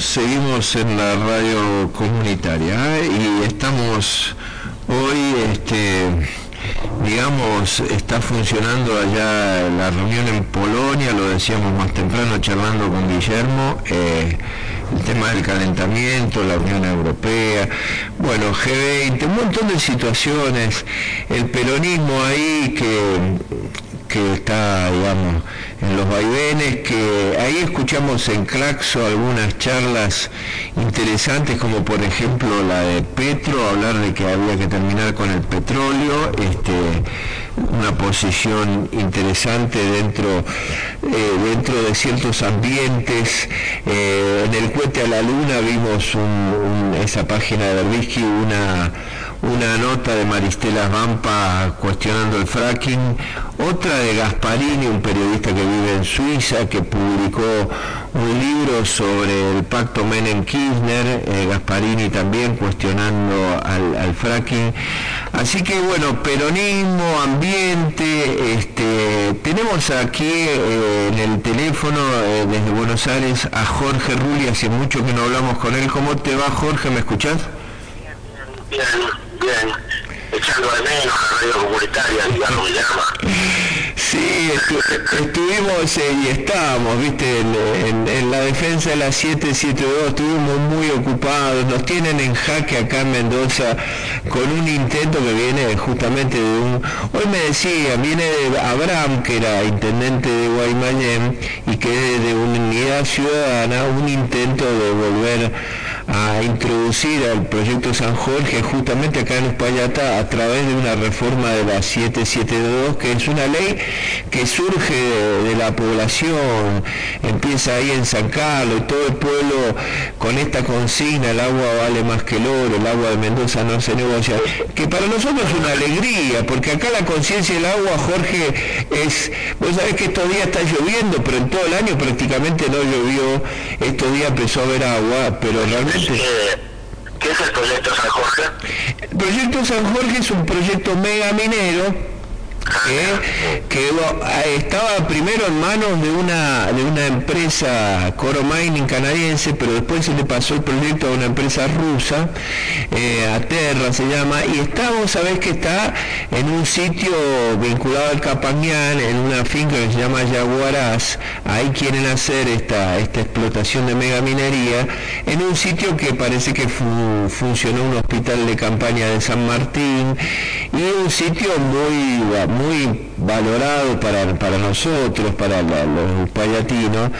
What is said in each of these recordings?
seguimos en la radio comunitaria ¿eh? y estamos hoy, este, digamos, está funcionando allá la reunión en Polonia, lo decíamos más temprano charlando con Guillermo, eh, el tema del calentamiento, la Unión Europea, bueno, G20, un montón de situaciones, el peronismo ahí que que está, digamos, en los vaivenes, que ahí escuchamos en Claxo algunas charlas interesantes, como por ejemplo la de Petro, hablar de que había que terminar con el petróleo, este, una posición interesante dentro, eh, dentro de ciertos ambientes. Eh, en el cohete a la luna vimos esa página de Berbisky, una una nota de Maristela Vampa cuestionando el fracking, otra de Gasparini, un periodista que vive en Suiza, que publicó un libro sobre el pacto Menem-Kirchner, eh, Gasparini también cuestionando al, fracking. Así que bueno, peronismo, ambiente, este, tenemos aquí eh, en el teléfono eh, desde Buenos Aires a Jorge Rulli, hace mucho que no hablamos con él. ¿Cómo te va Jorge? ¿Me escuchás? Bien, echando de menos la radio comunitaria, digamos, llama. Sí, estuvimos eh, y estábamos, viste, en, la defensa de la 772, estuvimos muy ocupados, nos tienen en jaque acá en Mendoza con un intento que viene justamente de un, hoy me decía, viene de Abraham, que era intendente de Guaymallén, y que de una unidad ciudadana, un intento de volver a introducir al proyecto San Jorge justamente acá en Españata a través de una reforma de la 772, que es una ley que surge de, la población, empieza ahí en San Carlos todo el pueblo con esta consigna, el agua vale más que el oro, el agua de Mendoza no se negocia, que para nosotros es una alegría, porque acá la conciencia del agua, Jorge, es, vos sabés que estos días está lloviendo, pero en todo el año prácticamente no llovió, estos días empezó a haber agua, pero realmente... ¿Qué es el proyecto San Jorge? El proyecto San Jorge es un proyecto mega minero que estaba primero en manos de una, de una empresa Coro Mining canadiense, pero después se le pasó el proyecto a una empresa rusa, eh, a Terra se llama, y está, vos sabés que está en un sitio vinculado al Capañán, en una finca que se llama Yaguaraz, ahí quieren hacer esta, esta explotación de megaminería, en un sitio que parece que funcionó un hospital de campaña de San Martín, y un sitio muy muy valorado para, nosotros, para los payatinos.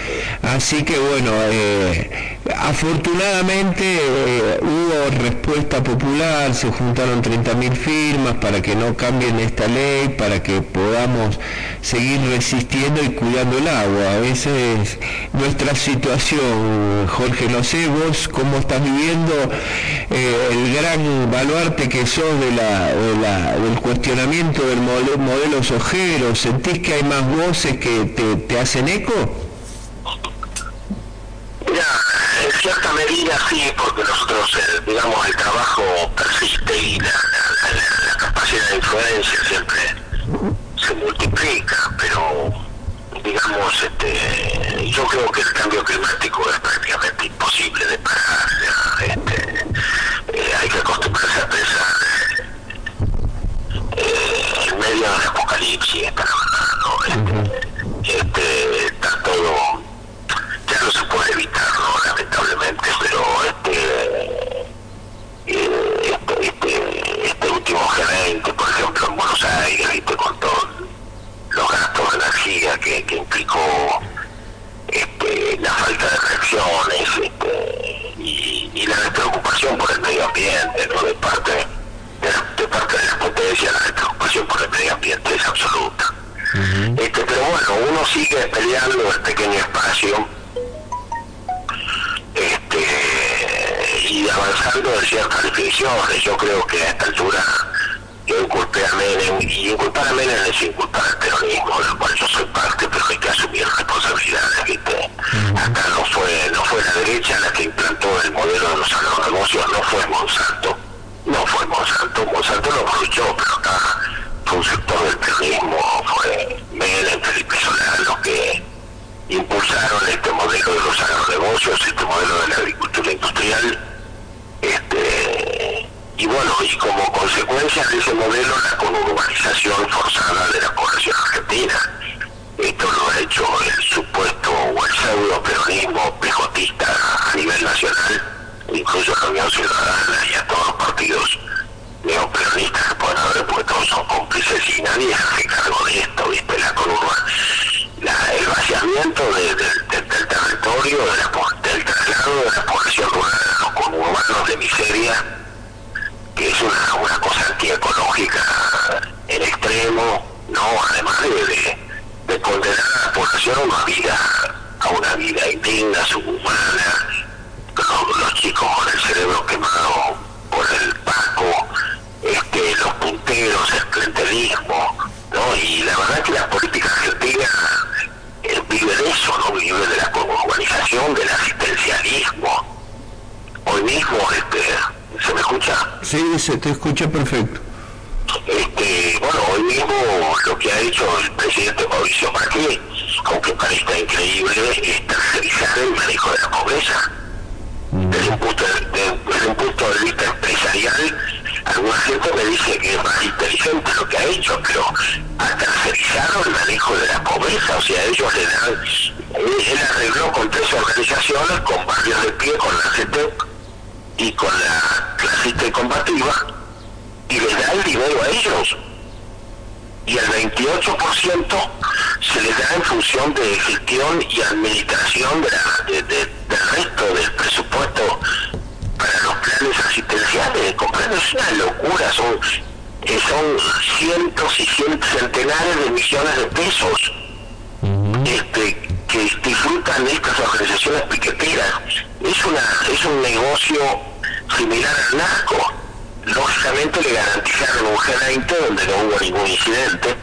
Así que bueno, eh, afortunadamente eh, hubo respuesta popular, se juntaron 30.000 firmas para que no cambien esta ley, para que podamos seguir resistiendo y cuidando el agua. A veces nuestra situación, Jorge, no sé vos cómo estás viviendo eh, el gran baluarte que sos de la, del cuestionamiento del modelo modelos ojeros? ¿Sentís que hay más voces que te, hacen eco? Mira, en cierta medida sí, porque nosotros, eh, digamos, el trabajo persiste y la, capacidad de influencia siempre se multiplica, pero digamos, este, yo creo que el cambio climático es prácticamente imposible de parar. Este, eh, hay que acostumbrarse a pensar en medio del apocalipsis está este, este, está todo ya no se puede evitarlo lamentablemente pero este este, este, este último gerente por ejemplo en Buenos Aires ¿viste? con todos los gastos de energía que, que implicó este, la falta de reacciones este, y, y la despreocupación por el medio ambiente ¿no? de parte preocupación por el medio ambiente es absoluta. este, pero bueno, uno sigue peleando el pequeño espacio este, y avanzando en ciertas definiciones. Yo creo que a esta altura yo inculpé a Menem, y inculpar a Menem es inculpar al terrorismo, del cual yo soy parte, pero hay que asumir responsabilidades, ¿viste? Acá no fue, no fue la derecha la que implantó el modelo de los agronegocios, no fue Monsanto no fue Monsanto, Monsanto lo aprovechó, pero acá un sector del periodismo, fue Mela, Felipe Solá, los que impulsaron este modelo de los agronegocios, este modelo de la agricultura industrial. Este, y bueno, y como consecuencia de ese modelo, la conurbanización forzada de la población argentina. Esto lo ha hecho el supuesto o el pseudo peronismo pejotista a nivel nacional, incluso la Unión Ciudadana nadie hace cargo de esto, ¿viste? La columna, el vaciamiento del territorio, del traslado de la población rural a los conurbanos de miseria, que es una, una cosa antiecológica en extremo, ¿no? Además de, de, condenar a la población a una vida, a una vida indigna, subhumana, los, los chicos con el cerebro quemado por el Paco, este, los punteros, el clientelismo, ¿no? Y la verdad que la política argentina eh, vive de eso, ¿no? Vive de la urbanización, del asistencialismo. Hoy mismo, este, ¿se me escucha? Sí, se te escucha perfecto. Este, bueno, hoy mismo lo que ha hecho el presidente Mauricio Macri, aunque parezca increíble, es tercerizar el manejo de la pobreza. Desde un punto de, desde un punto de vista empresarial, alguna gente me dice que es más inteligente lo que ha hecho, pero ha tercerizado el manejo de la pobreza, o sea, ellos le dan, él, arregló con tres organizaciones, con barrios de pie, con la CETEP y con la clasista combativa, y les da el dinero a ellos. Y el 28% se les da en función de gestión y administración de del resto del presupuesto para los planes asistenciales, comprendo, es una locura, son, eh, son cientos y cientos, centenares de millones de pesos este, que disfrutan estas organizaciones piqueteras. Es, una, es similar al narco. Lógicamente le garantizaron un G20 donde no hubo ningún incidente.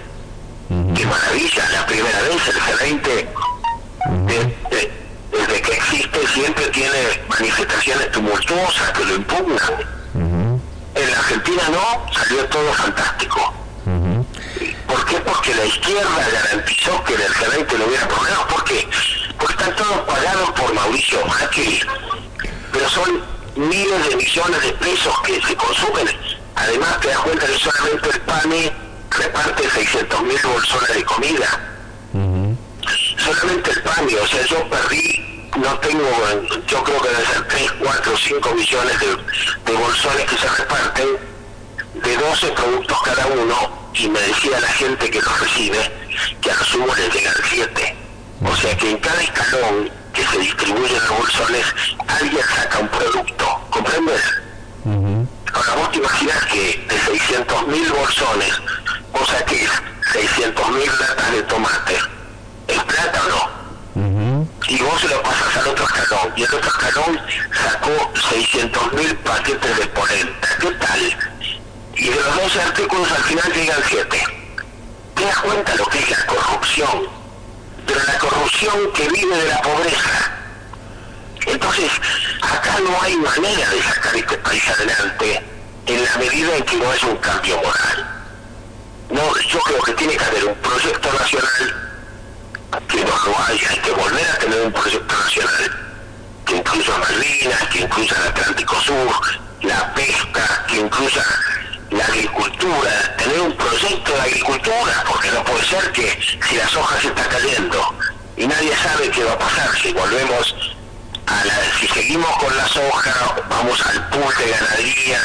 Qué maravilla, la primera vez el G20 desde que existe siempre tiene manifestaciones tumultuosas que lo impugnan. En la Argentina no, salió todo fantástico. ¿Por qué? Porque la izquierda garantizó que en el G20 no hubiera problemas. ¿Por qué? Porque están todos pagados por Mauricio Macri. Pero son miles de millones de pesos que se consumen. Además te das cuenta que solamente el PANI reparte 600 mil bolsones de comida solamente el PAMI, o sea, yo perdí, no tengo, yo creo que deben ser 3, 4, 5 millones de, bolsones que se reparten de 12 productos cada uno y me decía la gente que los recibe que a sumo les llegan 7. O sea que en cada escalón que se distribuyen los bolsones, alguien saca un producto, ¿comprendes? Ahora vos te imaginas que de 600 mil bolsones, vos saqués 600 mil latas de tomate, ¿es plata o no? Y vos se lo pasas al otro escalón, y el otro escalón sacó 600 mil paquetes de polenta, ¿qué tal? Y de los 12 artículos al final llegan 7. ¿Te das cuenta lo que es la corrupción? Pero la corrupción que vive de la pobreza. Entonces, acá no hay manera de sacar este país adelante en la medida en que no es un cambio moral. No, yo creo que tiene que haber un proyecto nacional que no lo hay, hay que volver a tener un proyecto nacional que incluya Malvinas, que incluya el Atlántico Sur, la pesca, que incluya la agricultura, proyecto de agricultura, porque no puede ser que si las hojas están cayendo y nadie sabe qué va a pasar si volvemos a la, si seguimos con las hojas, vamos al pool de ganadería,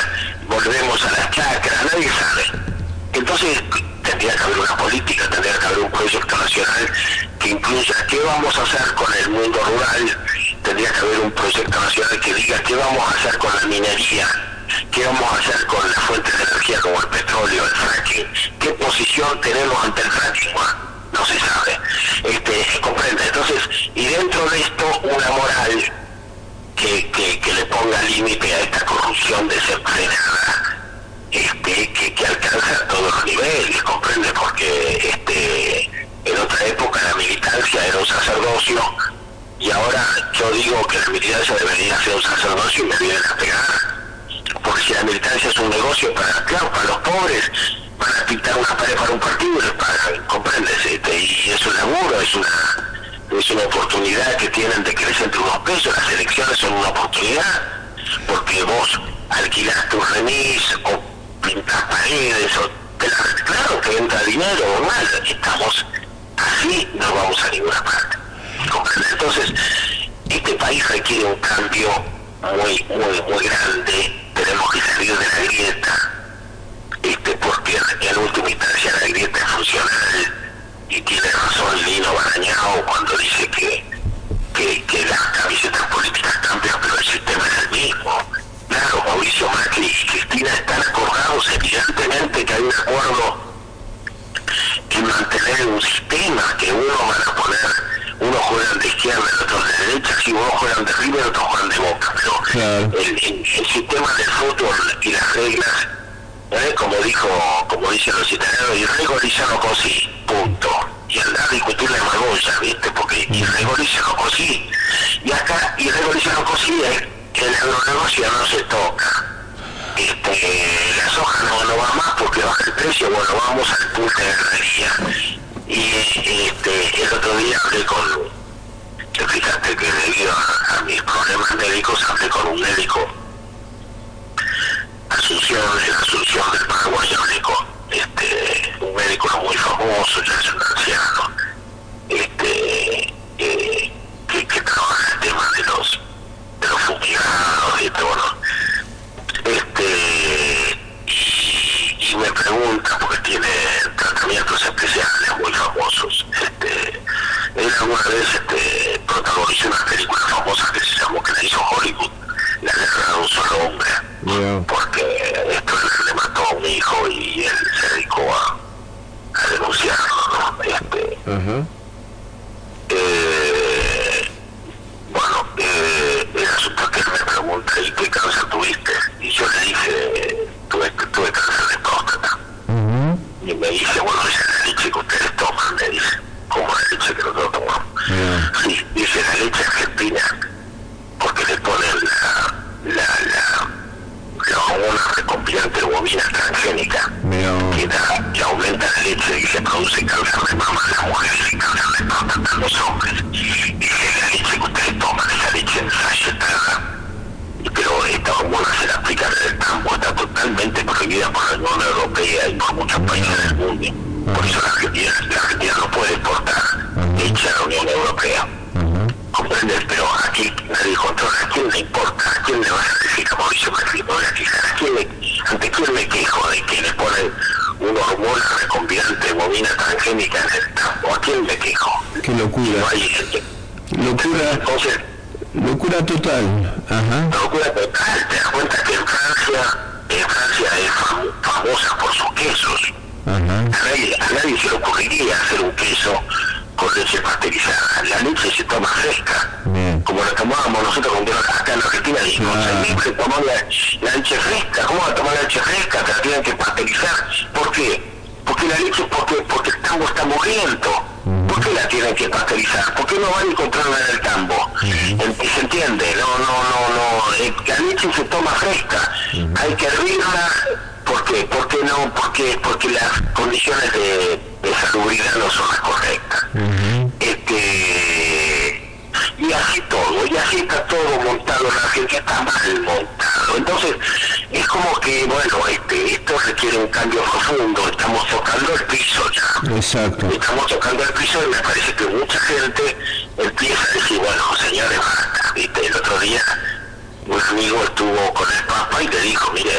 volvemos a las chacras, nadie sabe. Entonces tendría que haber una política, tendría que haber un proyecto nacional que incluya qué vamos a hacer con el mundo rural, tendría que haber un proyecto nacional que diga qué vamos a hacer con la minería, qué vamos a hacer con las fuentes de energía como el petróleo, el fracking, qué posición tenemos ante el fracking, no se sabe, este, comprende. Entonces, y dentro de esto una moral que, que, que le ponga límite a esta corrupción desenfrenada este, que, que alcanza todos los niveles, comprende, porque este, en otra época la militancia era un sacerdocio y ahora yo digo que la militancia debería ser un sacerdocio y me vienen a pegar. Porque si la militancia es un negocio para, claro, para los pobres, van a pintar una pared para un partido, comprendes, este, y es un laburo, es una es una oportunidad que tienen de crecer entre unos pesos, las elecciones son una oportunidad, porque vos alquilas tu remis o pintas paredes o claro que entra dinero normal, estamos así no vamos a ninguna parte. Entonces, este país requiere un cambio muy, muy, muy grande, tenemos que salir de la grieta, este, porque en última instancia la grieta es funcional y tiene razón Lino Barañao cuando dice que, que, que las camisetas políticas cambian, pero el sistema es el mismo. Claro, Mauricio Macri y Cristina están acordados evidentemente que hay un acuerdo en mantener un sistema que uno van a poner, uno juegan de izquierda, el otro de derecha, si uno juegan de arriba, el otro juegan de boca, pero el, sistema del fútbol y las reglas, ¿eh? como dijo, como dicen los italianos, y regolizano così, punto. Y andar a discutirle Magoya, ¿viste? Porque y regolizano così. Y acá, y regolizano così es que el agronegocio no se toca. Este, la soja no, no va más porque baja el precio, bueno, vamos al punto de herrería. Y este, el otro día hablé con, fíjate que debido a, mis problemas médicos hablé con un médico, Asunción, en Asunción del Paraguay, hablé este, un médico muy famoso, ya es un anciano, este, que, que trabaja el tema de los de los fumigados y todo, Este, y, me pregunta, porque tiene tratamientos especiales muy famosos, este, él alguna vez este, protagonizó una película famosa que se llamó, que le hizo Hollywood, La guerra de un solo hombre, porque esto le mató a un hijo y él se dedicó a, a denunciarlo, ¿no? Este, eh, bueno, eh, el asunto que él me pregunta, ¿y qué cáncer tuviste? Y yo le dije, tuve, tuve cáncer. Y me dice, bueno, esa es la leche que ustedes toman, me dice, ¿cómo la leche que nosotros tomamos? Sí, dice la leche argentina, porque le ponen la, la, la, la hormona recombinante bovina transgénica, que, da, que aumenta la leche y se produce cáncer de mama en las mujeres y cáncer de próstata en los hombres. Dice la leche que ustedes toman, esa leche ensayetada, pero esta hormona se la aplica en el campo, está totalmente prohibida por la Unión Europea y por muchos países del mundo. Por eso la Argentina, la Argentina no puede exportar leche a la Unión Europea. ¿Comprendes? Pero aquí nadie controla. ¿A quién le importa? ¿A quién le vas a decir a Mauricio Macri? A quejar. ¿A quién le, ¿Ante quién me quejo de que le ponen una hormona recombinante bovina transgénica en el campo? ¿A quién me quejo? Qué locura. No hay, locura. Entonces, locura total. Ajá. Locura total. Te das cuenta que en Francia, en Francia es fam famosa por sus quesos. Ajá. A, nadie, a nadie se le ocurriría hacer un queso con leche pasteurizada. La leche se toma fresca, como la tomábamos nosotros cuando acá en Argentina, y claro. tomamos la, leche fresca. ¿Cómo va a tomar la leche fresca? Te la tienen que pasteurizar. ¿Por qué? Porque la leche, porque, porque el tambo está muriendo. ¿Por qué la tienen que pasteurizar? ¿Por qué no van a encontrarla en el tambo? ¿Se entiende? No, no, no, no. La leche se toma fresca. Hay que hervirla. ¿Por qué? Porque no, porque, porque las condiciones de, de salubridad no son las correctas. Este y así todo, y así está todo montado en Argentina, está mal montado. Entonces, es como que, bueno, este, esto requiere un cambio profundo, estamos tocando el piso ya. Exacto. Estamos tocando el piso y me parece que mucha gente empieza a decir, bueno, señores, basta, ¿viste? El otro día un amigo estuvo con el Papa y le dijo, mire,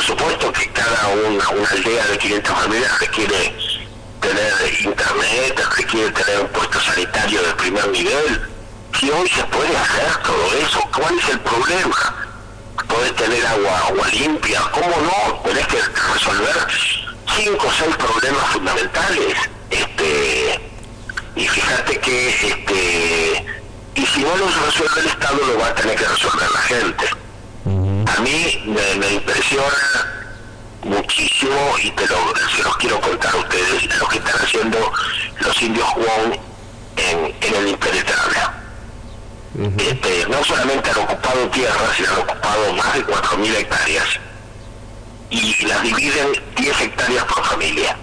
Por supuesto que cada una, una aldea de 500 familias requiere tener internet, requiere tener un puesto sanitario de primer nivel. Si hoy se puede hacer todo eso, ¿cuál es el problema? Podés tener agua, agua limpia, ¿cómo no? Tenés que resolver cinco o seis problemas fundamentales. Este, y fíjate que este, y si no los resuelve el Estado lo va a tener que resolver la gente. A mí me impresiona muchísimo y te lo, se los quiero contar a ustedes lo que están haciendo los indios Juan en, en el impenetrable. este, no solamente han ocupado tierras, sino han ocupado más de 4.000 hectáreas y las dividen 10 hectáreas por familia.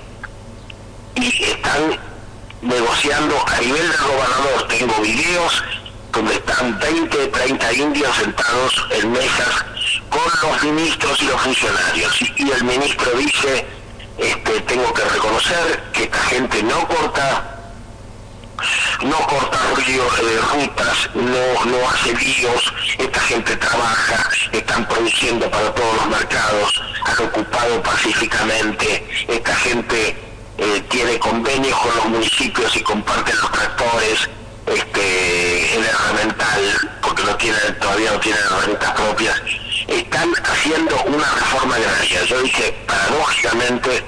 Y están negociando a nivel del gobernador, tengo videos donde están 20, 30 indios sentados en mesas con los ministros y los funcionarios. Y, el ministro dice, este, tengo que reconocer que esta gente no corta no corta eh, rutas, no, no hace líos, esta gente trabaja, están produciendo para todos los mercados, han ocupado pacíficamente, esta gente eh, tiene convenios con los municipios y comparten los tractores, este, el herramental, porque no tienen, todavía no tienen herramientas propias, están haciendo una reforma agraria. Yo dije, paradójicamente,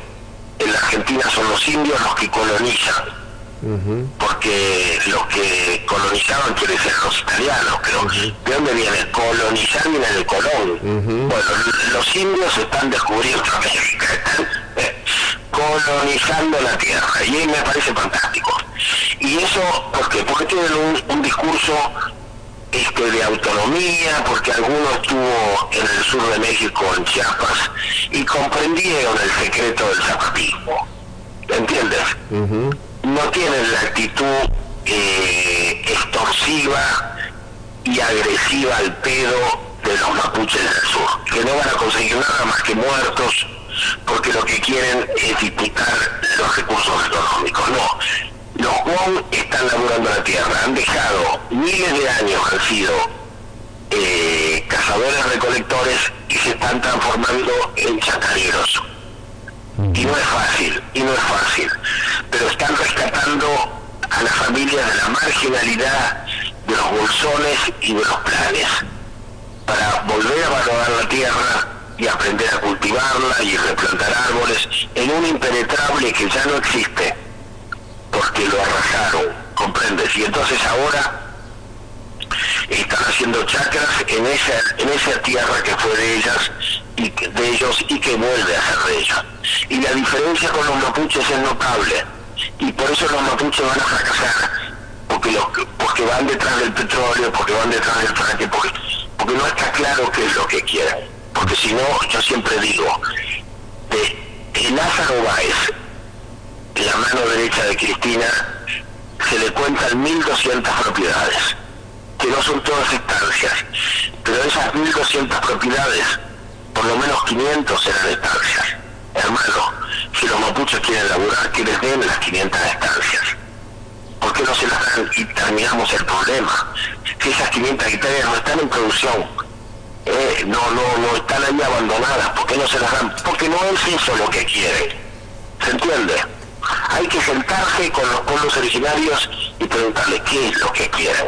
en la Argentina son los indios los que colonizan, porque los que colonizaban quiere decir los italianos, pero ¿de dónde viene? Colonizar viene del colón. Bueno, los indios están descubriendo América, están eh, colonizando la tierra, y me parece fantástico. Y eso, ¿por qué? Porque tienen un, un discurso este, de autonomía, porque alguno estuvo en el sur de México, en Chiapas, y comprendieron el secreto del zapatismo. ¿Entiendes? No tienen la actitud eh, extorsiva y agresiva al pedo de los mapuches del sur, que no van a conseguir nada más que muertos, porque lo que quieren es disputar los recursos económicos. No, los Wong están laburando la tierra, han dejado miles de años, han sido eh, cazadores recolectores y se están transformando en chacareros. Y no es fácil, y no es fácil, pero están rescatando a las familias de la marginalidad, de los bolsones y de los planes, para volver a valorar la tierra y aprender a cultivarla y replantar árboles en un impenetrable que ya no existe porque lo arrasaron, ¿comprendes? Y entonces ahora están haciendo chacras en esa, en esa tierra que fue de ellas y de ellos y que vuelve a ser de ellas. Y la diferencia con los mapuches es notable. Y por eso los mapuches van a fracasar, porque porque van detrás del petróleo, porque van detrás del frente, porque, porque no está claro qué es lo que quieren. Porque si no, yo siempre digo, de, de Lázaro Báez la mano derecha de Cristina se le cuentan 1.200 propiedades, que no son todas estancias, pero esas 1.200 propiedades, por lo menos 500 eran estancias. Hermano, si los mapuches quieren laburar, que les den las 500 estancias. ¿Por qué no se las dan y terminamos el problema? Si esas 500 hectáreas no están en producción, eh, no, no, no están ahí abandonadas, ¿por qué no se las dan? Porque no es eso lo que quieren. ¿Se entiende? Hay que sentarse con los pueblos originarios y preguntarle qué es lo que quieren.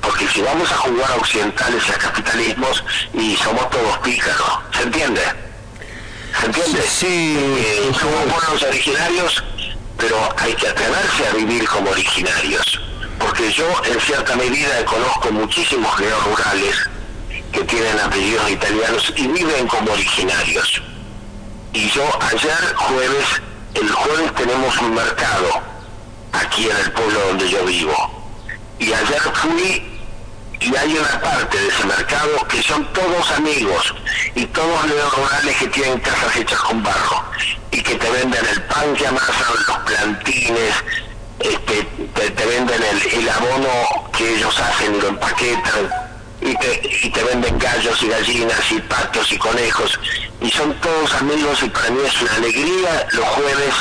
Porque si vamos a jugar a occidentales y a capitalismos, y somos todos pícaros, ¿se entiende? ¿Se entiende? Sí. Eh, somos pueblos originarios, pero hay que atreverse a vivir como originarios. Porque yo, en cierta medida, conozco muchísimos rurales que tienen apellidos italianos y viven como originarios. Y yo ayer jueves, el jueves tenemos un mercado aquí en el pueblo donde yo vivo. Y ayer fui y hay una parte de ese mercado que son todos amigos y todos los rurales que tienen casas hechas con barro y que te venden el pan que amasan, los plantines, este, te, venden el, abono que ellos hacen y lo empaquetan y te, y te venden gallos y gallinas y patos y conejos y son todos amigos y para mí es una alegría los jueves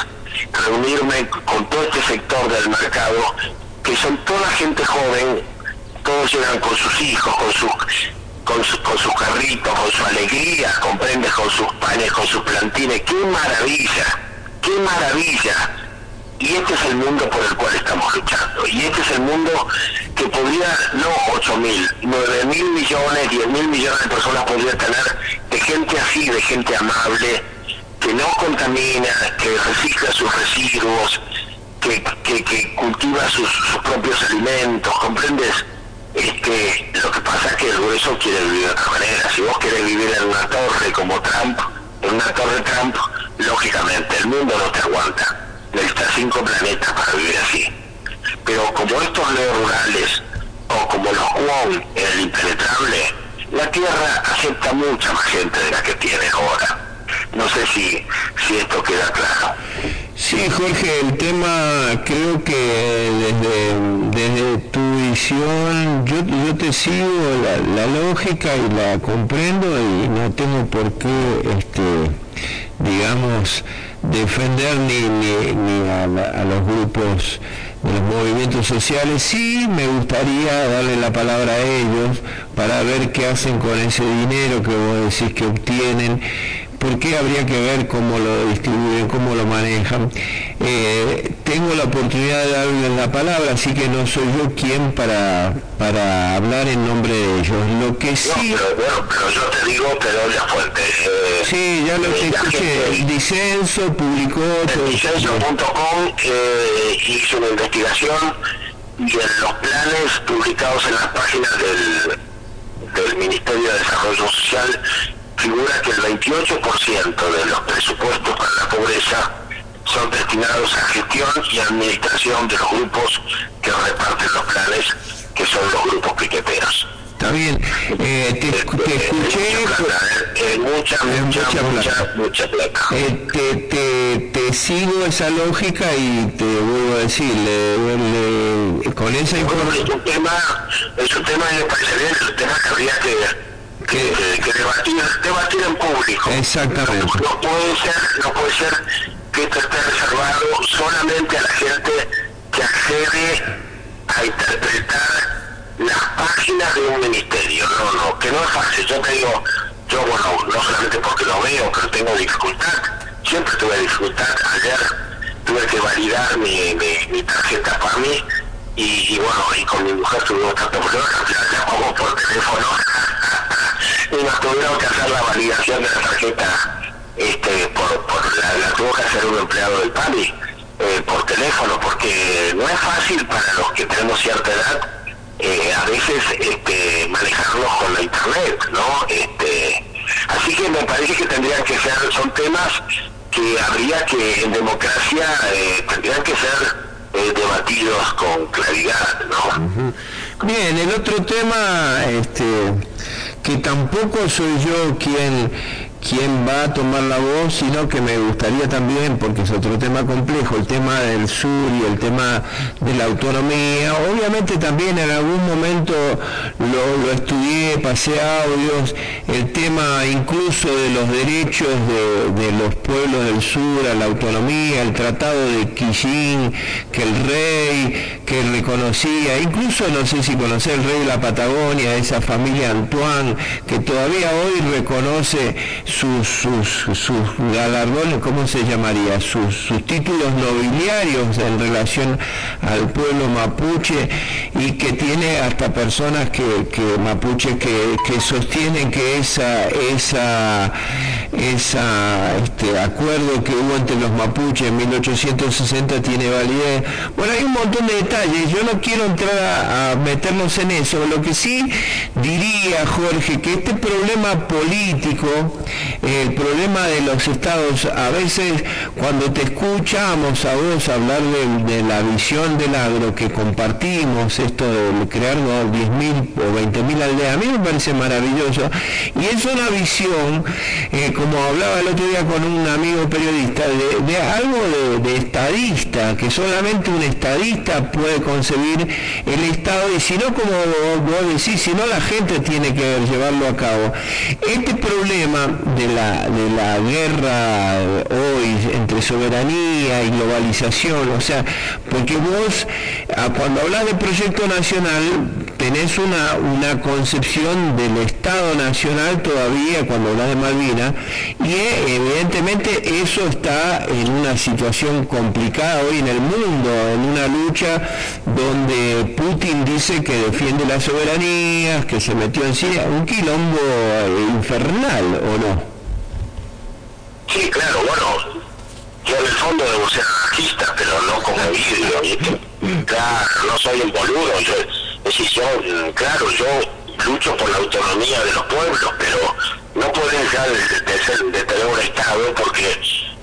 reunirme con todo este sector del mercado que son toda gente joven todos llegan con sus hijos, con sus con, con sus carritos, con su alegría, comprendes, con sus panes, con sus plantines. ¡Qué maravilla! ¡Qué maravilla! Y este es el mundo por el cual estamos luchando. Y este es el mundo que podría, no 8 mil, 9 mil millones, 10 mil millones de personas podría tener de gente así, de gente amable, que no contamina, que recicla sus residuos, que, que, cultiva sus, propios alimentos, ¿comprendes? este, lo que pasa es que el grueso quiere vivir de otra manera. Si vos querés vivir en una torre como Trump, en una torre Trump, lógicamente el mundo no te aguanta. Necesitas cinco planetas para vivir así. Pero como estos rurales o como los Kwon en el impenetrable, la Tierra acepta mucha más gente de la que tiene ahora. No sé si, si esto queda claro. Sí, Jorge, el tema creo que desde, desde tu visión yo, yo te sigo la, lógica y la comprendo y no tengo por qué, este, digamos, defender ni, ni, a, a, los grupos de los movimientos sociales. Sí, me gustaría darle la palabra a ellos para ver qué hacen con ese dinero que vos decís que obtienen ¿Por qué habría que ver cómo lo distribuyen, cómo lo manejan? Eh, tengo la oportunidad de darles la palabra, así que no soy yo quien para, para hablar en nombre de ellos. Lo que sí... pero, yo te digo, doy la fuente. Eh, sí, ya lo que escuché. Dicenso publicó... Dicenso.com eh, hizo una investigación y en los planes publicados en las páginas del, del Ministerio de Desarrollo Social figura que el 28% de los presupuestos para la pobreza son destinados a gestión y administración de los grupos que reparten los planes, que son los grupos piqueteros. Está bien, eh, te, escuché... Mucha, mucha, mucha, mucha, plata. Eh, te, te, te, sigo esa lógica y te vuelvo a decir, con esa información... es un tema, es un tema de parece es un tema que habría que que, que, debatir, debatir en público. Exactamente. No, puede ser, no puede ser que esto esté reservado solamente a la gente que accede a interpretar las páginas de un ministerio. No, no, que no es fácil. Yo te digo, yo bueno, no solamente porque lo veo, pero tengo dificultad. Siempre tuve dificultad. Ayer tuve que validar mi, mi, mi tarjeta para mí y, bueno, y con mi mujer tuvimos tanto problema que al final llamamos por teléfono y nos tuvieron que hacer la validación de la tarjeta, este, por, por la, tuvo que hacer un empleado del PAMI eh, por teléfono, porque no es fácil para los que tenemos cierta edad eh, a veces este, manejarlos con la internet, ¿no? Este, así que me parece que tendrían que ser, son temas que habría que en democracia eh, tendrían que ser eh, debatidos con claridad, ¿no? Bien, el otro tema, este, que tampoco soy yo quien quién va a tomar la voz, sino que me gustaría también, porque es otro tema complejo, el tema del sur y el tema de la autonomía. Obviamente también en algún momento lo, estudié, pasé audios, el tema incluso de los derechos de, los pueblos del sur a la autonomía, el tratado de Quillín, que el rey, que reconocía, incluso no sé si conocer el rey de la Patagonia, esa familia Antoine, que todavía hoy reconoce sus, sus, sus galardones, ¿cómo se llamaría? Sus, sus títulos nobiliarios en relación al pueblo mapuche y que tiene hasta personas que, que mapuche que, que sostienen que esa, esa, esa este, acuerdo que hubo entre los mapuches en 1860 tiene validez. Bueno, hay un montón de detalles, yo no quiero entrar a, meternos en eso, lo que sí diría, Jorge, que este problema político, el problema de los estados, a veces cuando te escuchamos a vos hablar de, la visión del agro que compartimos, esto de crear 10.000 o 20.000 aldeas, a mí me parece maravilloso. Y es una visión, eh, como hablaba el otro día con un amigo periodista, de, algo de, estadista, que solamente un estadista puede concebir el Estado, y si no, como vos decís, si no la gente tiene que llevarlo a cabo. Este problema de la, de la guerra hoy entre soberanía y globalización, o sea, porque vos ah, cuando hablas de proyecto nacional tenés una, una concepción del Estado Nacional todavía cuando hablas de Malvinas y evidentemente eso está en una situación complicada hoy en el mundo, en una lucha donde Putin dice que defiende la soberanía, que se metió en Siria, un quilombo eh, infernal, ¿o no? Sí, claro, bueno, yo en el fondo debo ser artista, pero no como vidrio, Claro, no soy un boludo, yo, decisión, claro, yo lucho por la autonomía de los pueblos, pero no puedo dejar de, de, tener un Estado porque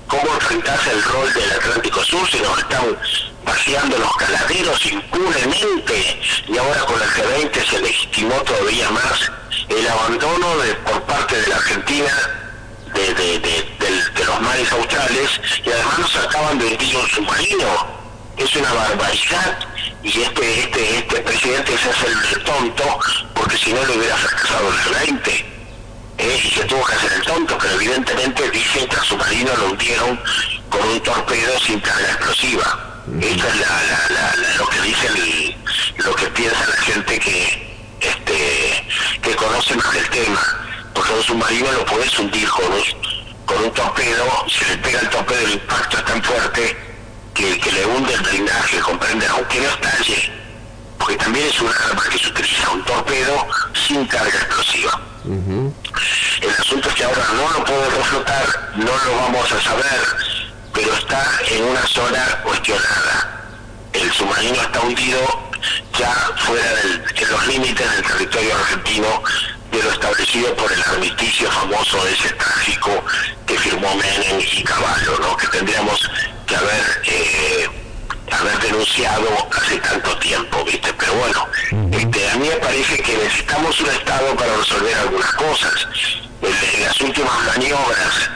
cómo enfrentarse el rol del Atlántico Sur si nos están vaciando los caladeros impunemente y ahora con el G20 se legitimó todavía más el abandono de, por parte de la Argentina de, de, los mares australes y además nos acaban de venir un submarino. Es una barbaridad y este este este presidente se hace el tonto porque si no le hubiera fracasado el G20 eh, y se tuvo que hacer el tonto, pero evidentemente dicen que al submarino lo hundieron con un torpedo sin carga explosiva. Esto es la, lo que dice lo que piensa la gente que este que conoce más el tema. Porque un submarino lo puedes hundir con un, con un torpedo si le pega el torpedo el impacto es tan fuerte que, que le hunde el blindaje comprende aunque no estalle porque también es una arma que se utiliza un torpedo sin carga explosiva. El asunto es que ahora no lo puedo reflotar no lo vamos a saber pero está en una zona cuestionada. El submarino está hundido ya fuera del, en los límites del territorio argentino de lo establecido por el armisticio famoso de ese trágico que firmó Menem y Caballo, ¿no? que tendríamos que haber eh, haber denunciado hace tanto tiempo, ¿viste? Pero bueno, este, a mí me parece que necesitamos un Estado para resolver algunas cosas. En, las últimas maniobras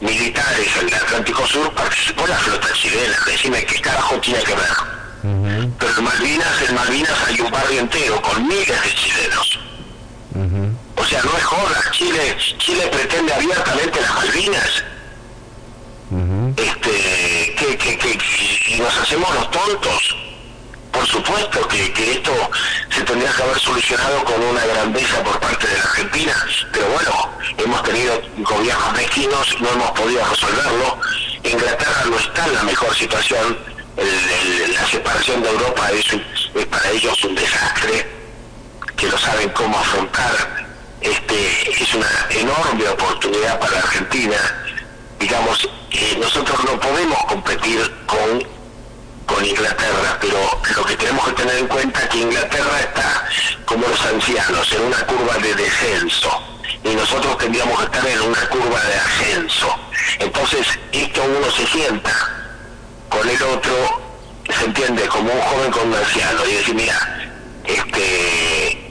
militares en el Atlántico Sur participó la flota chilena. Decime qué carajo tiene que ver. Pero en Malvinas, en Malvinas hay un barrio entero con miles de chilenos o sea, no es joda. Chile, Chile pretende abiertamente las Malvinas. Este, que, que, que, nos hacemos los tontos. Por supuesto que, que esto se tendría que haber solucionado con una grandeza por parte de la Argentina, pero bueno, hemos tenido gobiernos mezquinos, no hemos podido resolverlo. Inglaterra no está en la mejor situación, la separación de Europa es para ellos un desastre, que no saben cómo afrontar este, es una enorme oportunidad para Argentina. Digamos, eh, nosotros no podemos competir con, con Inglaterra, pero lo que tenemos que tener en cuenta es que Inglaterra está como los ancianos, en una curva de descenso, y nosotros tendríamos que estar en una curva de ascenso. Entonces, esto uno se sienta con el otro, se entiende, como un joven con un anciano, y decir, mira, este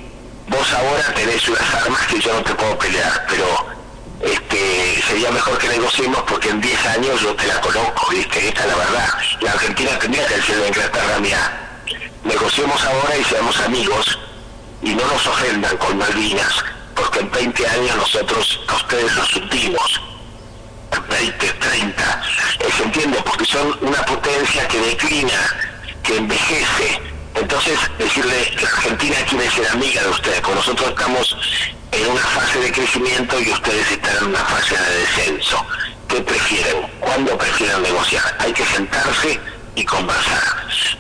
vos ahora tenés unas armas que yo no te puedo pelear, pero este sería mejor que negociemos porque en 10 años yo te la conozco, ¿viste? Esta es la verdad. La Argentina tendría que decirle a Inglaterra, mira, negociemos ahora y seamos amigos y no nos ofendan con Malvinas, porque en 20 años nosotros a ustedes los subimos. 20, 30, ¿se entiende? Porque son una potencia que declina, que envejece, entonces, decirle, la Argentina quiere ser amiga de ustedes, porque nosotros estamos en una fase de crecimiento y ustedes están en una fase de descenso. ¿Qué prefieren? ¿Cuándo prefieren negociar? Hay que sentarse y conversar.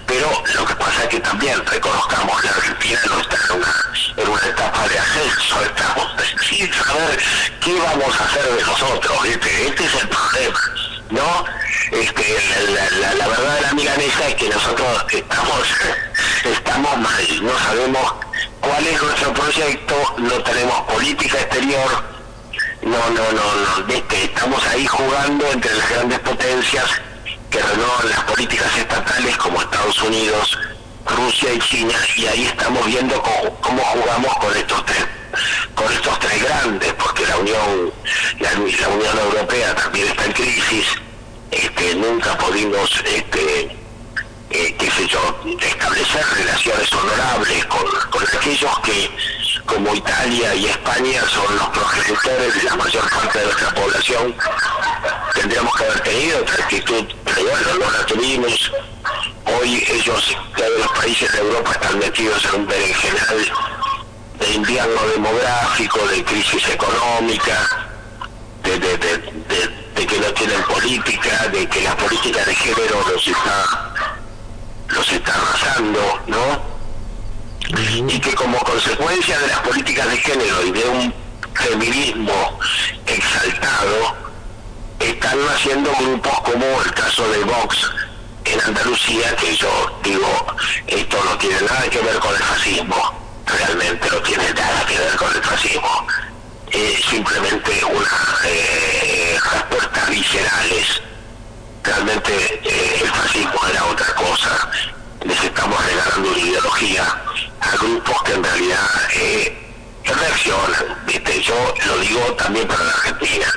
Pero lo que pasa es que también reconozcamos que Argentina no está en una, en una etapa de ascenso, estamos sin saber qué vamos a hacer de nosotros, este, este es el problema, ¿no? Este, la, la verdad de la milanesa es que nosotros estamos, estamos mal, no sabemos cuál es nuestro proyecto, no tenemos política exterior, no, no, no, no, estamos ahí jugando entre las grandes potencias que renuevan las políticas estatales como Estados Unidos, Rusia y China, y ahí estamos viendo cómo, jugamos con estos tres con estos tres grandes, porque la Unión, la, Unión Europea también está en crisis, este, nunca pudimos este, eh, qué sé yo, establecer relaciones honorables con, con aquellos que, como Italia y España, son los progenitores de la mayor parte de nuestra población, tendríamos que haber tenido otra actitud, pero bueno, no la tuvimos. Hoy ellos, todos los países de Europa están metidos en un berenjenal de invierno demográfico, de crisis económica, de, de, de, de, que no tienen política, de que la política de género los está los está arrasando, ¿no? Y que como consecuencia de las políticas de género y de un feminismo exaltado, están naciendo grupos como el caso de Vox en Andalucía, que yo digo, esto no tiene nada que ver con el fascismo, realmente no tiene nada que ver con el fascismo, es simplemente unas eh, respuestas viscerales realmente eh, el fascismo era otra cosa. Les estamos regalando una ideología a grupos que en realidad eh, reaccionan. ¿viste? Yo lo digo también para la Argentina.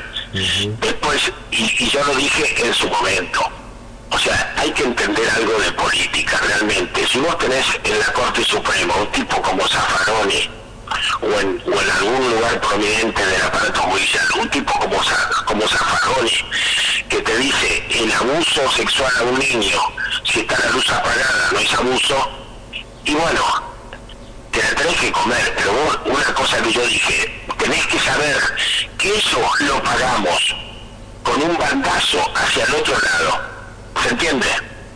Después, y, yo lo dije en su momento, o sea, hay que entender algo de política realmente. Si vos tenés en la Corte Suprema un tipo como Zaffaroni, o en, o en algún lugar prominente del aparato judicial, un tipo como, como Zaffaroni, que te dice el abuso sexual a un niño, si está la luz apagada, no es abuso, y bueno, te la tenés que comer, pero vos, una cosa que yo dije, tenés que saber que eso lo pagamos con un bandazo hacia el otro lado, ¿se entiende?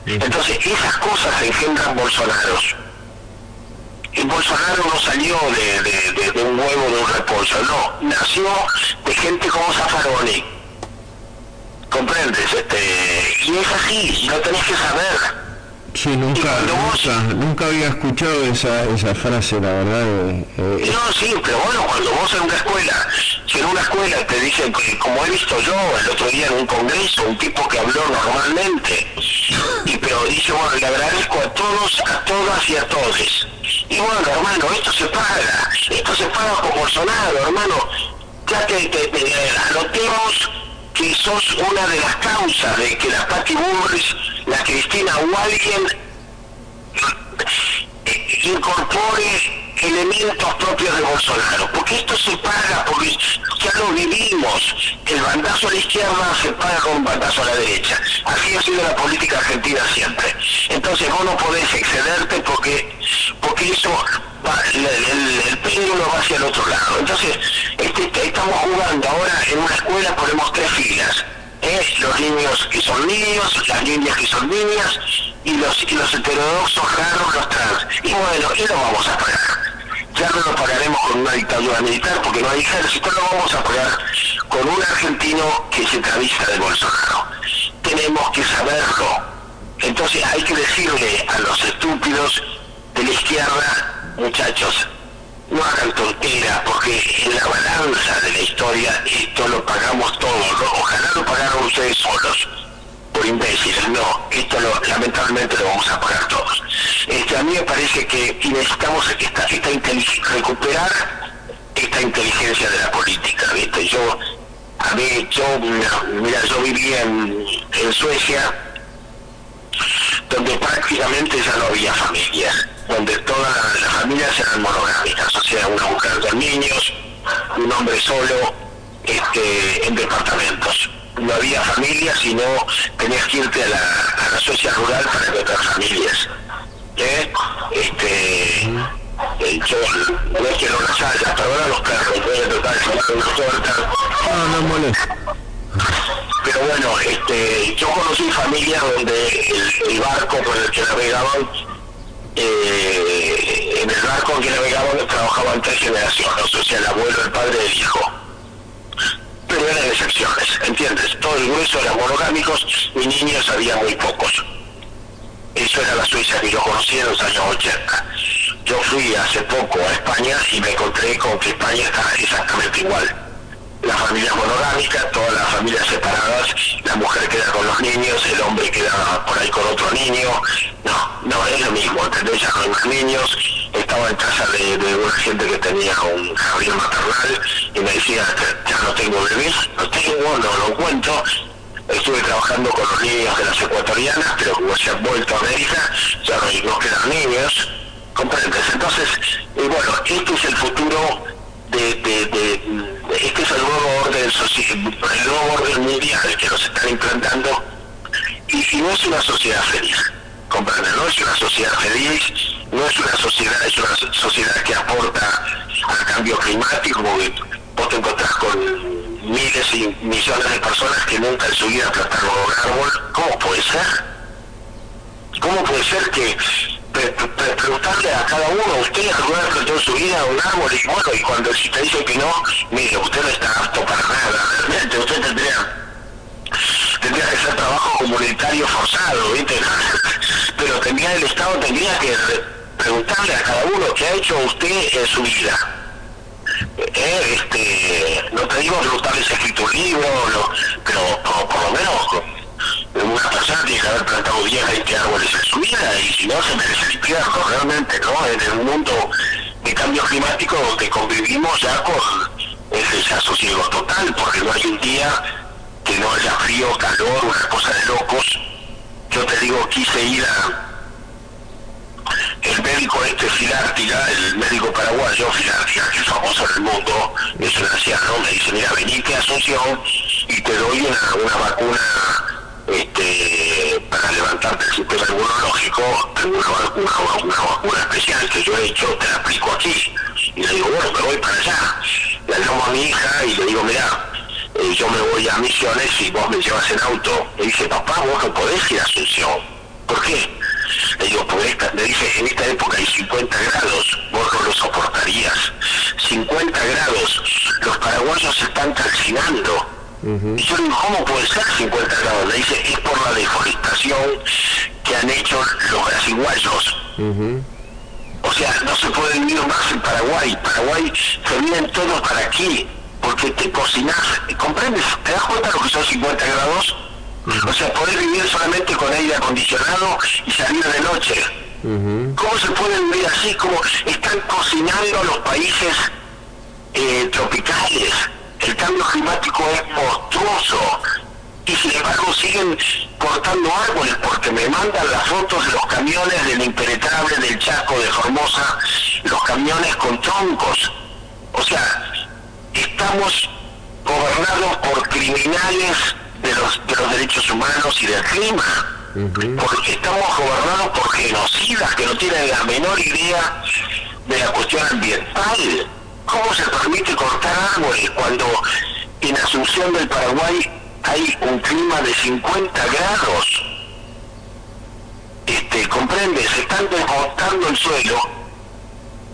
Entonces esas cosas engendran Bolsonaros. Bolsonaro no salió de, de, un huevo de un repolso, no, nació de gente como Zaffaroni, ¿comprendes? Este, y es así, lo tenés que saber. Sí, nunca, nunca, había escuchado esa, esa frase, la verdad. Eh, eh, no, sí, pero bueno, cuando vos en una escuela, si en una escuela te dicen, como he visto yo el otro día en un congreso, un tipo que habló normalmente, y pero dice, bueno, le agradezco a todos, a todas y a todos. Y bueno, hermano, esto se paga, esto se paga con Bolsonaro, hermano. Ya que te, te, anotemos que sos una de las causas de que la Patti Burris, la Cristina o alguien eh, incorpore elementos propios de Bolsonaro, porque esto se paga, porque ya lo vivimos, el bandazo a la izquierda se paga con un bandazo a la derecha, así ha sido la política argentina siempre. Entonces vos no podés excederte porque, porque eso el, péndulo va hacia el otro lado. Entonces, este, estamos jugando ahora en una escuela, ponemos tres filas. ¿eh? Los niños que son niños, las niñas que son niñas, y los, y los heterodoxos raros, los trans. Y bueno, y lo vamos a pagar. Ya no lo pagaremos con una dictadura militar porque no hay ejército, lo vamos a pagar con un argentino que se travista de Bolsonaro. Tenemos que saberlo. Entonces hay que decirle a los estúpidos de la izquierda muchachos, no hagan tonteras, porque en la balanza de la historia esto lo pagamos todos, ojalá lo pagaron ustedes solos, por imbéciles, no, esto lo, lamentablemente lo vamos a pagar todos. Este, a mí me parece que necesitamos esta, recuperar esta inteligencia de la política, ¿viste? Yo, a yo, mira, yo vivía en, Suecia, donde prácticamente ya no había familias donde todas las familias eran monogámicas, o sea, una mujer, dos niños, un hombre solo, este, en departamentos. No había familias, sino tenías que irte a la, a la Suecia rural para encontrar familias. ¿Eh? Este, yo no es que no las haya, pero ahora los perros, una torta. No, no molesta. Pero bueno, este, yo conocí familias donde el, barco con el que navegaban, eh, en el barco el que navegaban trabajaban tres generaciones, o sea, el abuelo, el padre y el hijo. Pero eran excepciones, ¿entiendes? Todo el grueso eran monogámicos y niños había muy pocos. Eso era la Suiza que yo conocí en los años 80. Yo fui hace poco a España y me encontré con que España está exactamente igual la familia monogámica, todas las familias separadas, la mujer queda con los niños, el hombre queda por ahí con otro niño. No, no, es lo mismo, ¿entendés? Ya con los niños, en casa de, una gente que tenía un jardín maternal y me decía, ya no tengo bebés, no tengo, no lo encuentro. Estuve trabajando con los niños de las ecuatorianas, pero como se han vuelto a América, ya no, no quedan niños, ¿comprendes? Entonces, eh, bueno, este es el futuro de, de, este es el nuevo orden el nuevo orden mundial que nos están implantando y, si no es una sociedad feliz comprende no es una sociedad feliz no es una sociedad es una sociedad que aporta al cambio climático porque vos te encontrás con miles y millones de personas que nunca en su vida plantaron un árbol ¿cómo puede ser? ¿cómo puede ser que preguntarle a cada uno, ¿usted alguna vez plantó su vida un árbol? Y bueno, y cuando si te dice que no, mire, usted no está apto para nada, realmente usted tendría tendría que ser trabajo comunitario forzado, ¿viste? Pero tendría el Estado tendría que preguntarle a cada uno qué ha hecho usted en su vida. Eh, este, no te digo si ha escrito un libro, pero por lo menos una persona tiene que haber plantado 10, 20 árboles en su vida y si no se merece el infierno realmente, ¿no? En el mundo de cambio climático donde convivimos ya con ese desasosiego total, porque no hay un día que no haya frío, calor, una cosa de locos. Yo te digo, quise ir a el médico este Filártiga, el médico paraguayo Filártiga, que es famoso en el mundo, es un anciano, me dice, mira, venite a Asunción y te doy una, una vacuna este, para levantarte el sistema inmunológico, tengo una, vacuna especial que yo he hecho, te la aplico aquí. Y le digo, bueno, me voy para allá. Le llamo a mi hija y le digo, mira, eh, yo me voy a Misiones y vos me llevas en auto. Me dice, papá, vos no podés ir a Asunción. ¿Por qué? Le digo, pues me dice, en esta época hay 50 grados, vos no lo soportarías. 50 grados, los paraguayos se están calcinando y yo digo, ¿cómo puede ser 50 grados? Le dice, es por la deforestación que han hecho los brasiguayos. O sea, no se puede vivir más en Paraguay. Paraguay se vienen todos para aquí, porque te cocinas, ¿comprendes? ¿Te das cuenta lo que son 50 grados? O sea, poder vivir solamente con aire acondicionado y salir de noche. ¿Cómo se puede vivir así? Como están cocinando los países eh, tropicales el cambio climático es monstruoso y sin embargo siguen cortando árboles porque me mandan las fotos de los camiones del impenetrable del Chaco de Formosa, los camiones con troncos. O sea, estamos gobernados por criminales de los, de los derechos humanos y del clima. Porque estamos gobernados por genocidas que no tienen la menor idea de la cuestión ambiental. ¿Cómo se permite cortar árboles cuando en Asunción del Paraguay hay un clima de 50 grados? Este, comprende, se están desmontando el suelo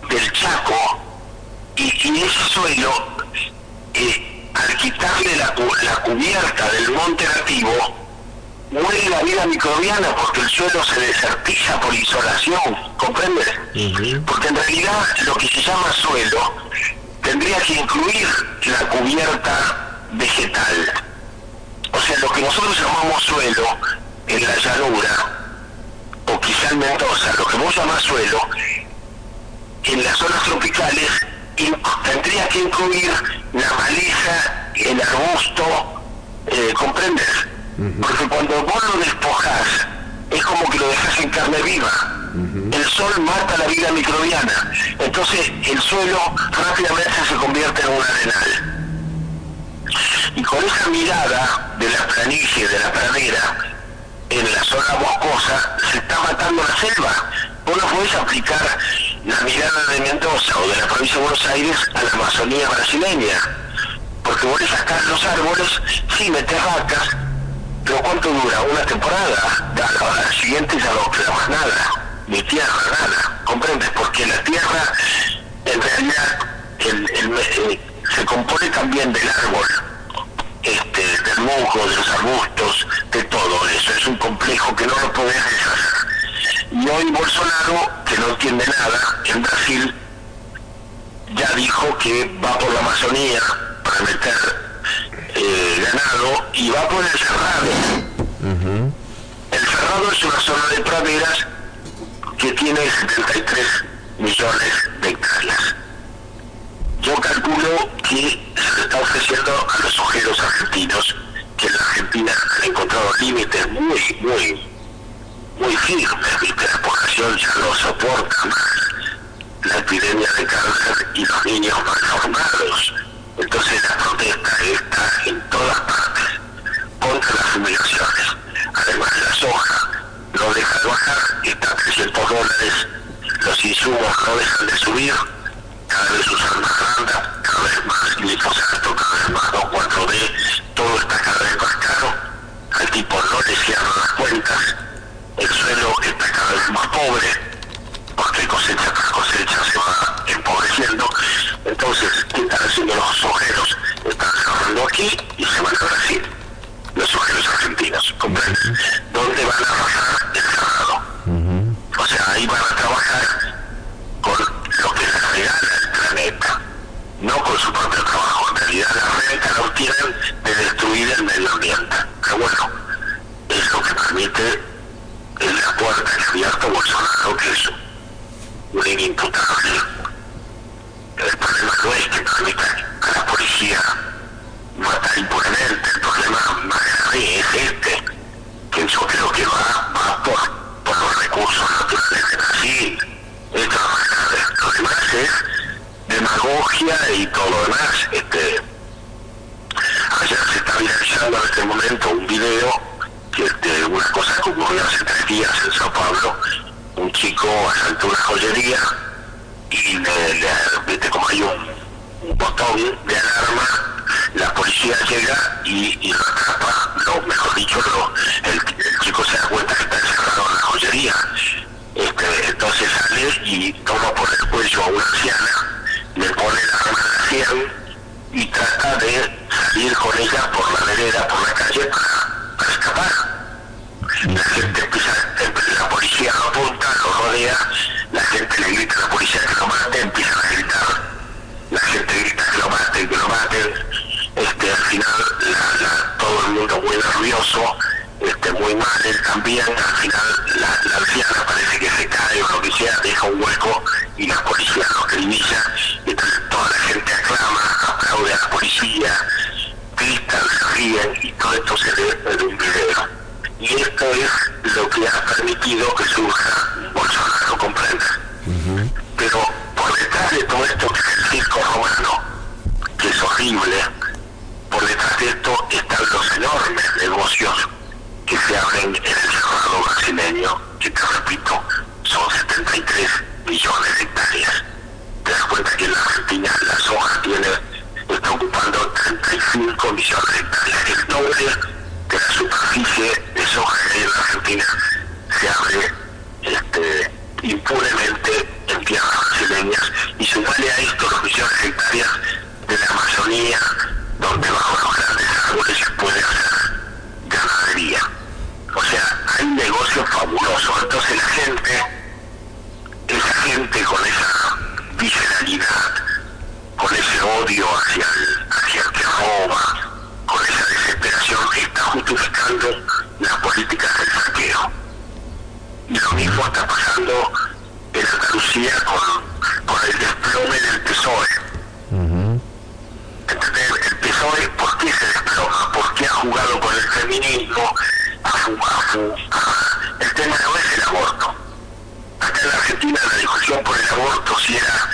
del Chaco y, ese suelo, eh, al quitarle la, la cubierta del monte nativo, muere la vida microbiana porque el suelo se desertiza por insolación, ¿comprendes? Porque en realidad lo que se llama suelo tendría que incluir la cubierta vegetal. O sea, lo que nosotros llamamos suelo en la llanura, o quizá en Mendoza, lo que vos llamás suelo, en las zonas tropicales tendría que incluir la maleza, el arbusto, eh, ¿comprendes? Porque cuando vos lo despojas, es como que lo dejas en carne viva. El sol mata la vida microbiana. Entonces el suelo rápidamente se convierte en un arenal. Y con esa mirada de la planicie, de la pradera, en la zona boscosa, se está matando la selva. Vos no podés aplicar la mirada de Mendoza o de la provincia de Buenos Aires a la Amazonía brasileña porque vos le sacás los árboles, sí metes vacas, pero ¿cuánto dura? Una temporada. A la, siguiente ya no más nada, ni tierra, nada. ¿Comprendes? Porque la tierra, en realidad, el, se compone también del árbol, este, del musgo, de los arbustos, de todo eso. Es un complejo que no lo podés deshacer. Y hoy Bolsonaro, que no entiende nada, en Brasil ya dijo que va por la Amazonía para meter eh, ganado y va por el cerrado. El cerrado es una zona de praderas que tiene 73 millones de hectáreas. Yo calculo que se le está ofreciendo a los ojeros argentinos, que en la Argentina han encontrado límites muy, muy, muy firmes, ¿viste? la población ya no soporta más la epidemia de cáncer y los niños malformados entonces la protesta está en todas partes contra las fumigaciones. Además la soja no deja de bajar, está a 300 dólares, los insumos no dejan de subir, cada vez usan más randa, cada vez más glifosato, cada vez más 2,4-D, todo está cada vez más caro, al tipo no le cierran las cuentas, el suelo está cada vez más pobre, porque cosecha tras cosecha se va empobreciendo, entonces, ¿qué están haciendo los ojeros? Están cerrando aquí y se van a Brasil. Los ojeros argentinos, ¿comprendes? ¿Dónde van a arrasar el cerrado? O sea, ahí van a trabajar con lo que les regala el planeta, no con su propio trabajo. En realidad la renta la obtienen de destruir el medio ambiente. Pero bueno, es lo que permite el la puerta que abierto Bolsonaro, que es un inimputable el problema no es que permita a la policía matar impunemente, el problema más grave es este, que yo creo que va, va por, por los recursos naturales de Brasil. Esto es más grave. Lo demás es demagogia y todo lo demás. Este, ayer se está viralizando en este momento un video que de una cosa que ocurrió hace tres días en Sao Paulo. Un chico asaltó una joyería y le, le, como hay un, botón de alarma, la policía llega y, lo atrapa, lo, mejor dicho, lo, el, chico se da cuenta que está encerrado en la joyería. Este, entonces sale y toma por el cuello a una anciana, le pone la arma en la sien y trata de salir con ella por la vereda, por la calle para, escapar. La gente le grita a la policía que lo mate, empiezan a gritar, la gente grita que lo maten, que lo maten, este, al final todo el mundo muy nervioso, este, muy mal, él también, al final la, anciana parece que se cae o lo que sea, deja un hueco y la policía lo acribilla, entonces toda la gente aclama, aplaude a la policía, gritan, se ríen y todo esto se ve en un video. Y esto es lo que ha permitido que surja Bolsonaro, comprende. Pero por detrás de todo esto que es el circo romano, que es horrible, por detrás de esto están los enormes negocios que se abren en el cerrado brasileño, que te repito, son 73 millones de hectáreas. Te das cuenta que en la Argentina la soja tiene, está ocupando 35 millones de hectáreas, el doble de la superficie de soja que hay en la Argentina se abre este, impunemente en tierras brasileñas y sumale a esto los millones de hectáreas de la Amazonía, donde bajo los grandes árboles se puede hacer ganadería. O sea, hay un negocio fabuloso. Entonces la gente, gente con esa visceralidad, con ese odio hacia el, hacia el que roba, con esa desesperación, está justificando las políticas del saqueo y lo mismo está pasando en Andalucía con, con el desplome del PSOE. El PSOE, ¿por qué se desploma? ¿Por qué ha jugado con el feminismo? el tema no es el aborto. Acá en la Argentina la discusión por el aborto, si era,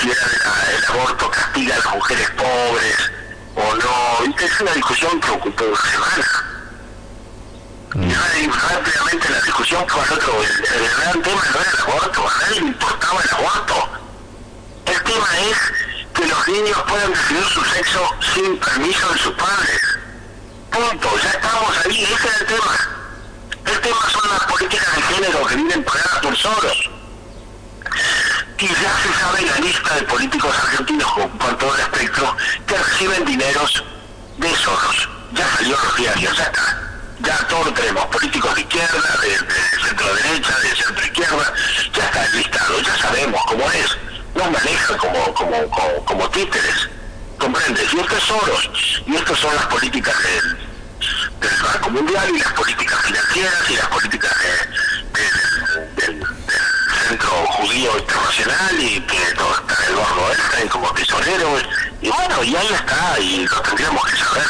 si era el aborto castiga a las mujeres pobres o no, es una discusión que ocupó una semana y rápidamente la discusión fue el otro, el, gran tema no era el aborto, a nadie le importaba el aborto. El tema es que los niños puedan decidir su sexo sin permiso de sus padres. Punto, ya estamos ahí, ese es el tema. El tema son las políticas de género que vienen pagadas por Soros. Y ya se sabe la lista de políticos argentinos con todo el espectro que reciben dineros de Soros. Ya salió los diarios, ya está. Ya todos tenemos políticos de izquierda, de, centro derecha, de centro izquierda, ya está listado, ya sabemos cómo es. Nos manejan como, como, como, títeres, ¿comprendes? Y estos es Soros, y estas son las políticas del, del Banco Mundial y las políticas financieras y las políticas del, Centro Judío Internacional y que todo está Eduardo Einstein como tesorero. Y bueno, y ahí está, y lo tendríamos que saber.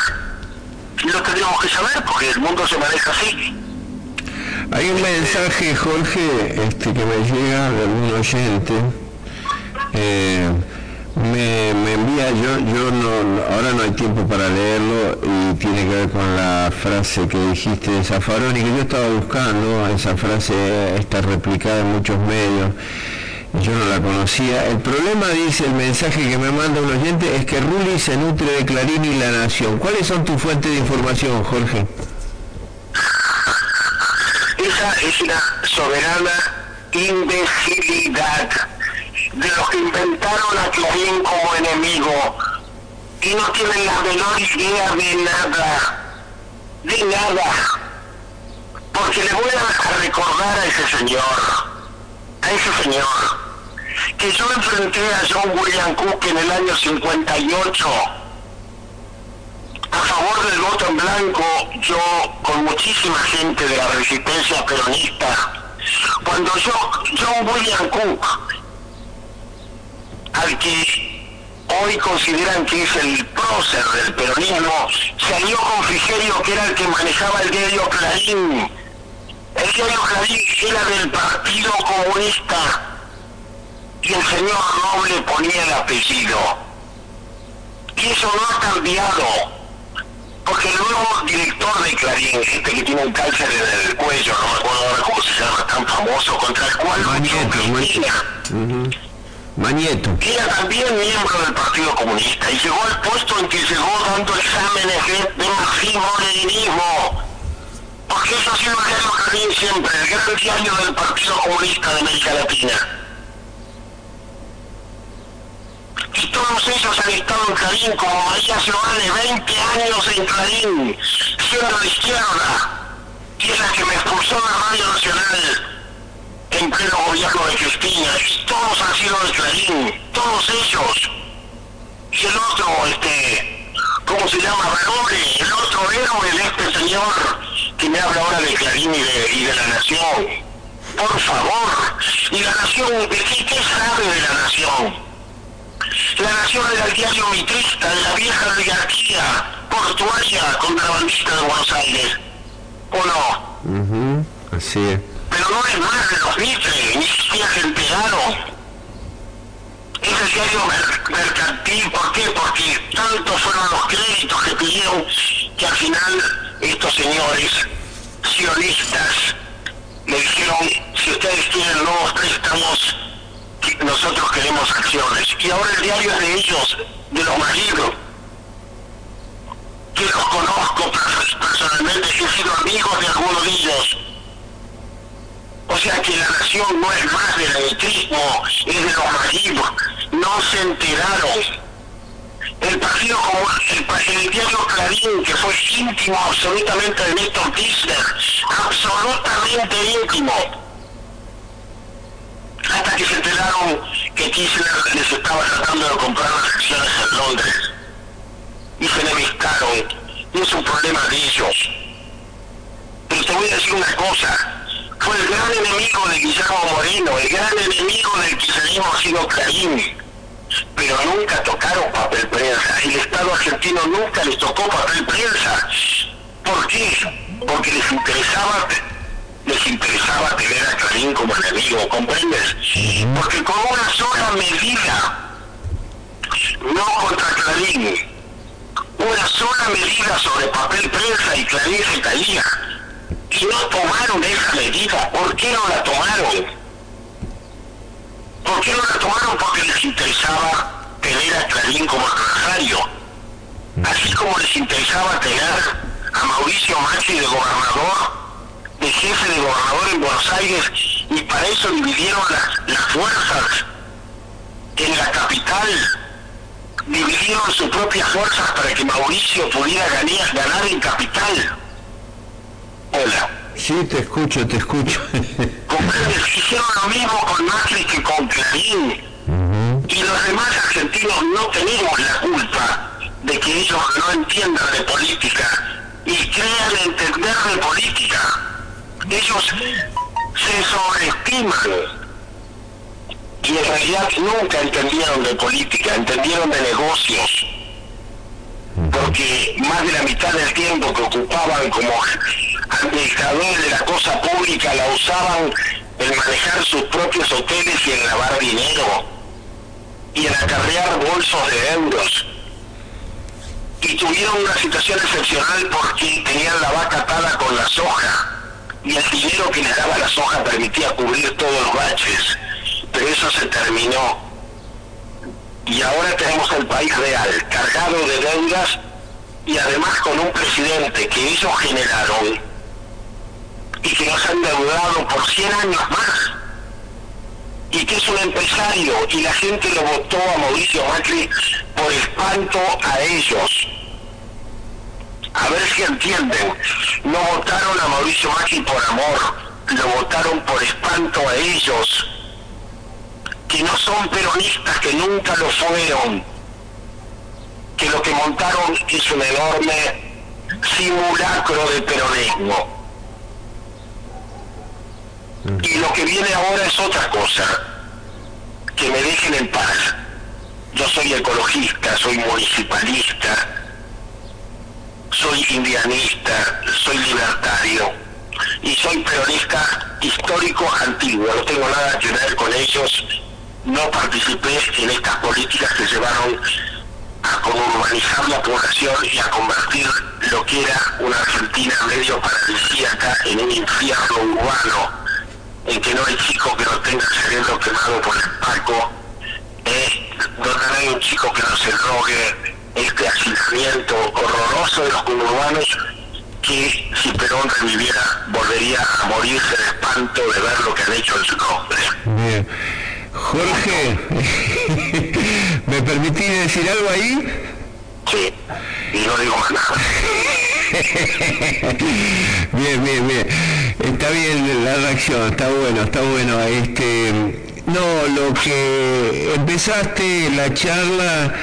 Y lo tendríamos que saber porque el mundo se maneja así. Hay un mensaje, Jorge, este que me llega de algún oyente. Eh, me, envía, yo, yo no, ahora no hay tiempo para leerlo y tiene que ver con la frase que dijiste de Zafarón y que yo estaba buscando, esa frase está replicada en muchos medios, yo no la conocía. El problema, dice el mensaje que me manda un oyente, es que Rulli se nutre de Clarín y La Nación. ¿Cuáles son tus fuentes de información, Jorge? Esa es una soberana imbecilidad de los que inventaron a Clarín como enemigo y no tienen la menor idea de nada, de nada. Porque le voy a recordar a ese señor, a ese señor, que yo enfrenté a John William Cook en el año 58 a favor del voto en blanco, yo con muchísima gente de la resistencia peronista, cuando yo, John William Cook al que hoy consideran que es el prócer del peronismo, se alió con Frigerio, que era el que manejaba el diario Clarín. El diario Clarín era del Partido Comunista y el señor Noble ponía el apellido. Y eso no ha cambiado, porque el nuevo director de Clarín, este que tiene un cáncer en el cuello, no me acuerdo ahora cómo se llama, tan famoso, contra el cual Mañeto, Mañeto. Era también miembro del Partido Comunista y llegó al puesto en que llegó dando exámenes de, de marxismo-leninismo. Porque eso ha sido el diario siempre, el gran diario del Partido Comunista de América Latina. Y todos ellos han estado en Clarín, como María de 20 años en Clarín, siendo de izquierda, y es la que me expulsó de Radio Nacional en pleno gobierno de todos han sido de Clarín, todos ellos. Y el otro, este, ¿cómo se llama? Valore, el otro héroe de este señor que me habla ahora de Clarín y de, la Nación. Por favor, y la Nación, ¿de qué, qué sabe de la Nación? La Nación era el diario mitrista de la vieja oligarquía portuaria contrabandista de Buenos Aires. ¿O no? Así es pero no es más de los Mitre, ni siquiera se. Es el diario mercantil, ¿por qué? Porque tantos fueron los créditos que pidieron que al final estos señores sionistas le dijeron, si ustedes quieren nuevos préstamos, nosotros queremos acciones. Y ahora el diario es de ellos, de los maridos, que los conozco personalmente, he sido amigos de algunos de ellos o sea que la nación no es más del electrismo, es de los maridos. No se enteraron. El partido como el, el diario Clarín, que fue íntimo absolutamente de Néstor Kirchner, absolutamente íntimo. Hasta que se enteraron que Kirchner les estaba tratando de comprar las acciones en Londres. Y se enemistaron. Y es un problema de ellos. Pero te voy a decir una cosa fue el gran enemigo de Guillermo Moreno, el gran enemigo del kirchnerismo ha sido Clarín. Pero nunca tocaron papel prensa. El Estado argentino nunca les tocó papel prensa. ¿Por qué? Porque les interesaba les interesaba tener a Clarín como enemigo, ¿comprendes? Porque con una sola medida, no contra Clarín, una sola medida sobre papel prensa y Clarín se caía no tomaron esa medida. ¿Por qué no la tomaron? ¿Por qué no la tomaron? Porque les interesaba tener a Clarín como adversario. Así como les interesaba tener a Mauricio Macri de gobernador, de jefe de gobernador en Buenos Aires, y para eso dividieron las, las fuerzas en la capital, dividieron sus propias fuerzas para que Mauricio pudiera ganar, ganar en capital. Hola. Sí, te escucho, te escucho. Hicieron lo mismo con Macri que con Clarín. Y los demás argentinos no tenemos la culpa de que ellos no entiendan de política y crean entender de política. Ellos se sobreestiman y en realidad nunca entendieron de política, entendieron de negocios, porque más de la mitad del tiempo que ocupaban como administradores de la cosa pública la usaban en manejar sus propios hoteles y en lavar dinero y en acarrear bolsos de euros. Y tuvieron una situación excepcional porque tenían la vaca atada con la soja y el dinero que les daba la soja permitía cubrir todos los baches pero eso se terminó. Y ahora tenemos el país real, cargado de deudas y además con un presidente que ellos generaron y que nos han deudado por 100 años más. Y que es un empresario y la gente lo votó a Mauricio Macri por espanto a ellos. A ver si entienden, no votaron a Mauricio Macri por amor, lo votaron por espanto a ellos que no son peronistas, que nunca lo fueron, que lo que montaron es un enorme simulacro de peronismo. Y lo que viene ahora es otra cosa, que me dejen en paz. Yo soy ecologista, soy municipalista, soy indianista, soy libertario y soy peronista histórico antiguo, no tengo nada que ver con ellos no participé en estas políticas que llevaron a urbanizar la población y a convertir lo que era una Argentina medio paradisíaca en un infierno urbano, en que no hay chico que no tenga cerebro quemado por el paco, eh, no hay un chico que no se drogue, este hacinamiento horroroso de los conurbanos que si Perón reviviera volvería a morirse de espanto de ver lo que han hecho en su nombre. Jorge, ¿me permitís decir algo ahí? Sí, y no digo nada. bien, bien, bien. Está bien la reacción, está bueno, está bueno. Este, no, lo que empezaste la charla,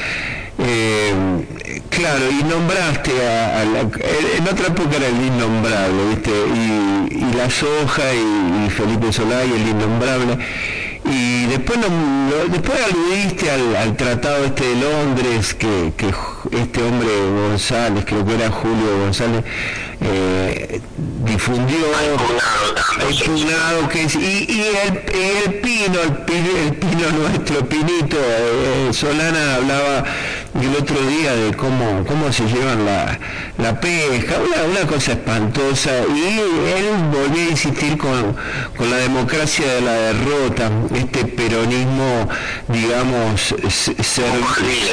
eh, claro, y nombraste a, la, en otra época era el innombrable, ¿viste? Y, y la soja y, y Felipe Solá y el innombrable y después, después aludiste al, tratado este de Londres, que, este hombre González, creo que era Julio González, eh, difundió el que es, y, el, pino, el, pino nuestro, Pinito, eh, Solana hablaba el otro día de cómo, cómo se llevan la, la pesca, una, cosa espantosa, y él volvió a insistir con, con la democracia de la derrota, este peronismo, digamos,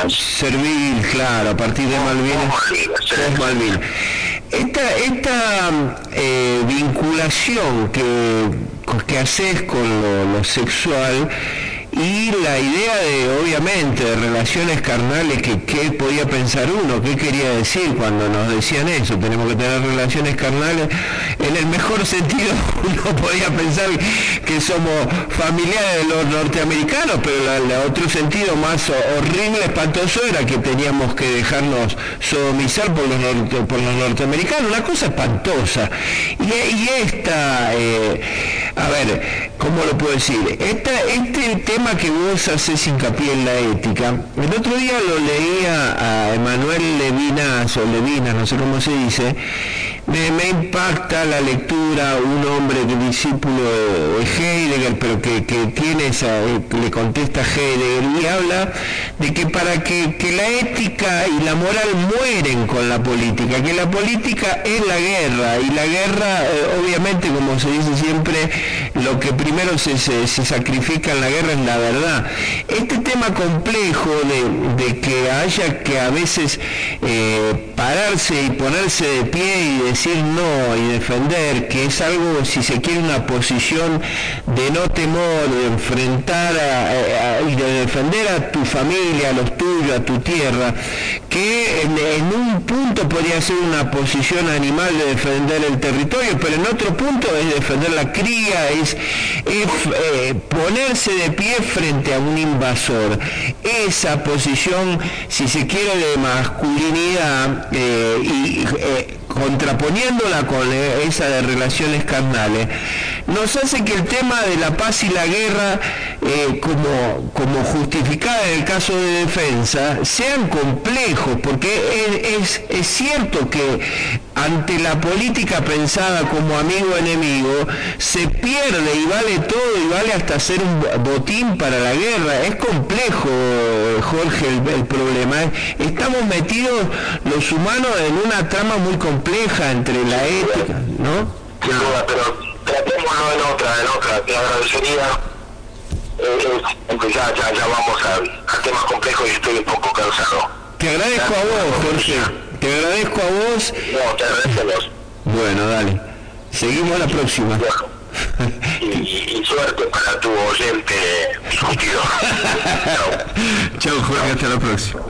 servil, claro, a partir de Malvinas, Malvinas. Esta, esta eh, vinculación que, que haces con lo sexual y la idea de, obviamente, de relaciones carnales, que qué podía pensar uno, qué quería decir cuando nos decían eso, tenemos que tener relaciones carnales, en el mejor sentido uno podía pensar que somos familiares de los norteamericanos, pero el otro sentido más horrible, espantoso, era que teníamos que dejarnos sodomizar por los, por los norteamericanos, una cosa espantosa. Y, esta, eh, a ver, ¿cómo lo puedo decir? Esta, este tema que vos haces hincapié en la ética, el otro día lo leía a Emanuel Levinas o Levinas, no sé cómo se dice, me, impacta la lectura, un hombre discípulo de Heidegger, pero que, tiene esa, eh, le contesta Heidegger y habla de que para que, la ética y la moral mueren con la política, que la política es la guerra y la guerra, eh, obviamente, como se dice siempre, lo que primero se, sacrifica en la guerra es la verdad. Tema complejo de, que haya que a veces eh, pararse y ponerse de pie y decir no y defender, que es algo, si se quiere, una posición de no temor, de enfrentar y de defender a tu familia, a los tuyos, a tu tierra, que en, un punto podría ser una posición animal de defender el territorio, pero en otro punto es defender la cría, es, eh, ponerse de pie frente a un invasor. Esa posición, si se quiere, de masculinidad eh, y eh, contraponiéndola con esa de relaciones carnales, nos hace que el tema de la paz y la guerra, eh, como, como justificada en el caso de defensa, sean complejos, porque es, es, cierto que ante la política pensada como amigo-enemigo, se pierde y vale todo y vale hasta ser un botín para la guerra. Es complejo, Jorge, el, problema. Estamos metidos los humanos en una trama muy compleja entre la ética, ¿no? Tratémoslo en otra, en otra. Te agradecería eh, ya, ya, ya vamos a, temas complejos y estoy un poco cansado. Te agradezco a vos, Jorge. Te agradezco a vos. No, te agradezco a vos. Bueno, dale. Seguimos la próxima. Y, suerte para tu oyente discutidor. Chao, Jorge. Hasta la próxima.